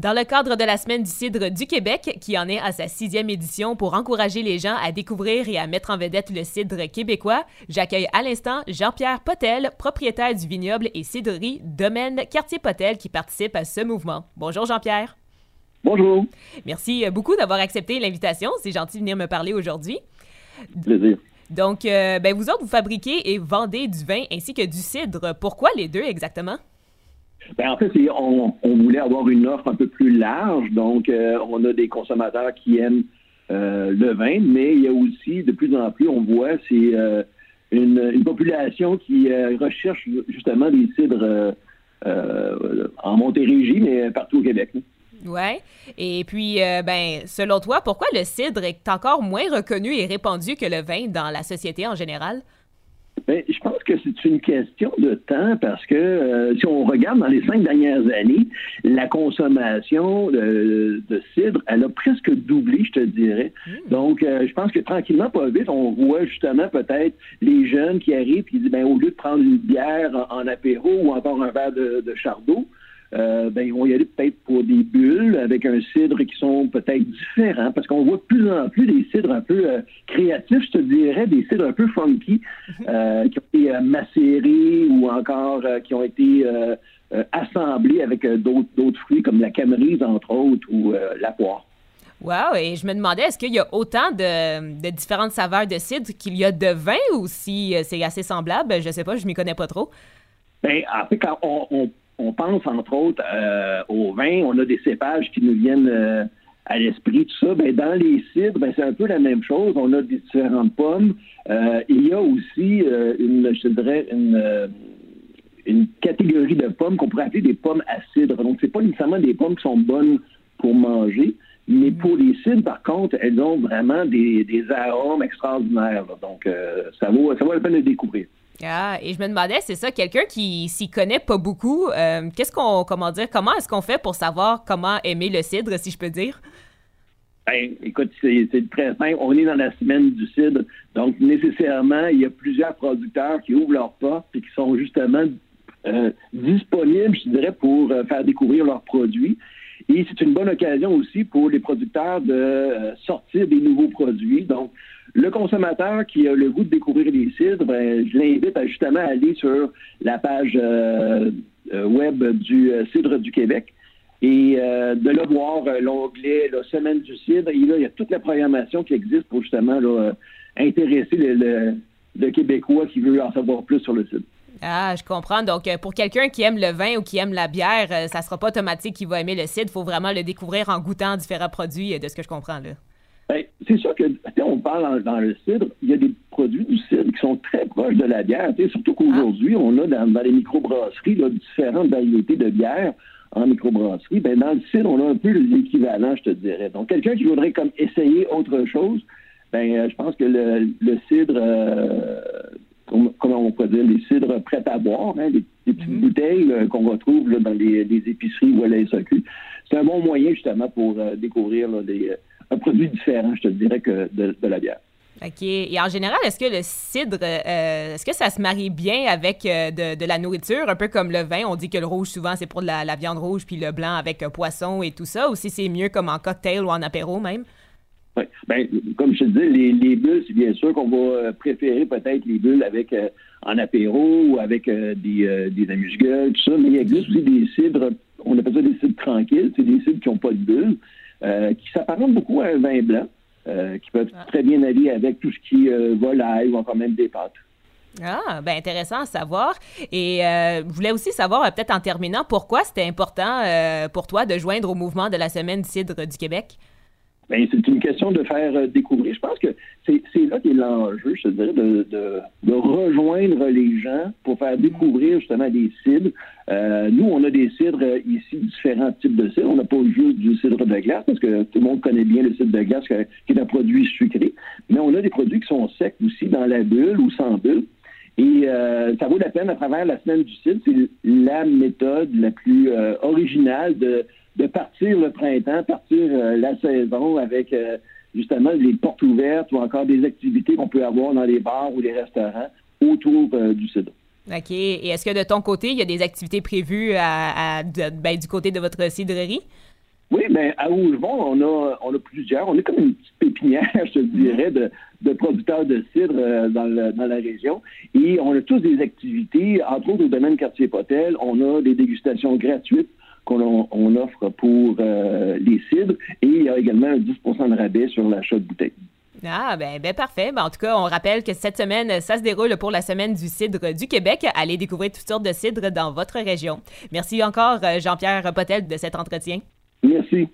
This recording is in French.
Dans le cadre de la Semaine du cidre du Québec, qui en est à sa sixième édition pour encourager les gens à découvrir et à mettre en vedette le cidre québécois, j'accueille à l'instant Jean-Pierre Potel, propriétaire du vignoble et cidrerie Domaine Quartier Potel, qui participe à ce mouvement. Bonjour Jean-Pierre. Bonjour. Merci beaucoup d'avoir accepté l'invitation. C'est gentil de venir me parler aujourd'hui. Plaisir. Donc, euh, ben vous autres, vous fabriquez et vendez du vin ainsi que du cidre. Pourquoi les deux exactement? Ben, en fait, on, voulait avoir une offre un peu plus large. Donc, euh, on a des consommateurs qui aiment euh, le vin, mais il y a aussi, de plus en plus, on voit, c'est euh, une, population qui recherche justement des cidres en Montérégie, mais partout au Québec. Oui. Et puis, ben, selon toi, pourquoi le cidre est encore moins reconnu et répandu que le vin dans la société en général? Ben, je pense que c'est une question de temps parce que euh, si on regarde dans les cinq dernières années, la consommation de, cidre, elle a presque doublé, je te dirais. Hmm. Donc, euh, je pense que tranquillement, pas vite, on voit justement peut-être les jeunes qui arrivent et qui disent, ben, au lieu de prendre une bière en, apéro ou encore un verre de, de chardot, euh, ben, ils vont y aller peut-être pour des bulles avec un cidre qui sont peut-être différents, parce qu'on voit de plus en plus des cidres un peu euh, créatifs, je te dirais, des cidres un peu funky, mhm. euh, qui ont été macérés ou encore qui ont été assemblés avec d'autres fruits comme la camerise, entre autres, ou la poire. Wow, et je me demandais, est-ce qu'il y a autant de, différentes saveurs de cidre qu'il y a de vin ou si c'est assez semblable? Je sais pas, je m'y connais pas trop. Bien, en fait, quand on on pense entre autres euh, au vin, on a des cépages qui nous viennent euh, à l'esprit, tout ça. Ben, dans les cidres, ben, c'est un peu la même chose. On a différentes pommes. Euh, il y a aussi une, je dirais, une, catégorie de pommes qu'on pourrait appeler des pommes acides. Donc, c'est pas nécessairement des pommes qui sont bonnes pour manger, mais pour les cidres, par contre, elles ont vraiment des, arômes extraordinaires. Donc, ça, vaut, ça vaut la peine de découvrir. Ah, et je me demandais, c'est ça, quelqu'un qui s'y connaît pas beaucoup, euh, qu'est-ce qu'on, comment dire, comment est-ce qu'on fait pour savoir comment aimer le cidre, si je peux dire? Ben, écoute, c'est, très simple. On est dans la semaine du cidre. Donc, nécessairement, il y a plusieurs producteurs qui ouvrent leurs portes et qui sont justement euh, disponibles, je dirais, pour euh, faire découvrir leurs produits. Et c'est une bonne occasion aussi pour les producteurs de sortir des nouveaux produits. Donc, le consommateur qui a le goût de découvrir les cidres, ben, je l'invite à justement aller sur la page euh, euh, web du euh, Cidre du Québec et de là voir l'onglet la Semaine du cidre. Et là, il y a toute la programmation qui existe pour justement intéresser le, Québécois qui veut en savoir plus sur le cidre. Ah, je comprends. Donc, pour quelqu'un qui aime le vin ou qui aime la bière, ça sera pas automatique qu'il va aimer le cidre. Il faut vraiment le découvrir en goûtant différents produits, de ce que je comprends là. Ben, c'est sûr que, on parle dans, le cidre, il y a des produits du cidre qui sont très proches de la bière. Surtout qu'aujourd'hui, on a dans, les microbrasseries différentes variétés de bière en microbrasserie. Ben, dans le cidre, on a un peu l'équivalent, je te dirais. Donc, quelqu'un qui voudrait comme essayer autre chose, ben, euh, je pense que le, cidre, euh, comment on pourrait dire, les cidres prêts à boire, hein, les, petites mm-hmm. bouteilles euh, qu'on retrouve dans les, épiceries ou à la SAQ, c'est un bon moyen justement pour découvrir des un produit différent, je te dirais, que de, la bière. OK. Et en général, est-ce que le cidre, euh, est-ce que ça se marie bien avec euh, de, la nourriture, un peu comme le vin? On dit que le rouge, souvent, c'est pour la, viande rouge, puis le blanc avec poisson et tout ça, ou si c'est mieux comme en cocktail ou en apéro même? Oui. Bien, comme je te dis, les, bulles, c'est bien sûr qu'on va euh, préférer peut-être les bulles avec en apéro ou avec des, des amuse-gueules, tout ça, mais il existe aussi des cidres, on appelle ça des cidres tranquilles, c'est des cidres qui n'ont pas de bulles. Euh, qui s'apparente beaucoup à un vin blanc, euh, qui peut ah. très bien aller avec tout ce qui est euh, volaille ou encore même des pâtes. Ah, ben intéressant à savoir. Et je voulais aussi savoir, peut-être en terminant, pourquoi c'était important pour toi de joindre au mouvement de la Semaine Cidre du Québec? Bien, c'est une question de faire découvrir. Je pense que c'est là qu'est l'enjeu, je dirais, de, de, rejoindre les gens pour faire découvrir justement des cidres. Euh, nous, on a des cidres ici, différents types de cidres. On n'a pas juste du cidre de glace, parce que tout le monde connaît bien le cidre de glace, qui est un produit sucré. Mais on a des produits qui sont secs aussi, dans la bulle ou sans bulle. Et euh, ça vaut la peine, à travers la semaine du cidre, c'est la méthode la plus euh, originale de, partir le printemps, partir la saison avec justement les portes ouvertes ou encore des activités qu'on peut avoir dans les bars ou les restaurants autour euh, du cidre. OK. Et est-ce que de ton côté, il y a des activités prévues à, ben, du côté de votre cidrerie? Oui, bien, à Rougemont, on a, on a plusieurs. On est comme une petite pépinière, je dirais, de, de producteurs de cidre euh, dans, dans, la région. Et on a tous des activités, entre autres au domaine quartier Potel, on a des dégustations gratuites qu'on on offre pour euh, les cidres et il y a également un 10% de rabais sur l'achat de bouteilles. Ah, ben, ben parfait. Ben, en tout cas, on rappelle que cette semaine, ça se déroule pour la semaine du cidre du Québec. Allez découvrir toutes sortes de cidres dans votre région. Merci encore, euh, Jean-Pierre Potel, de cet entretien. Merci.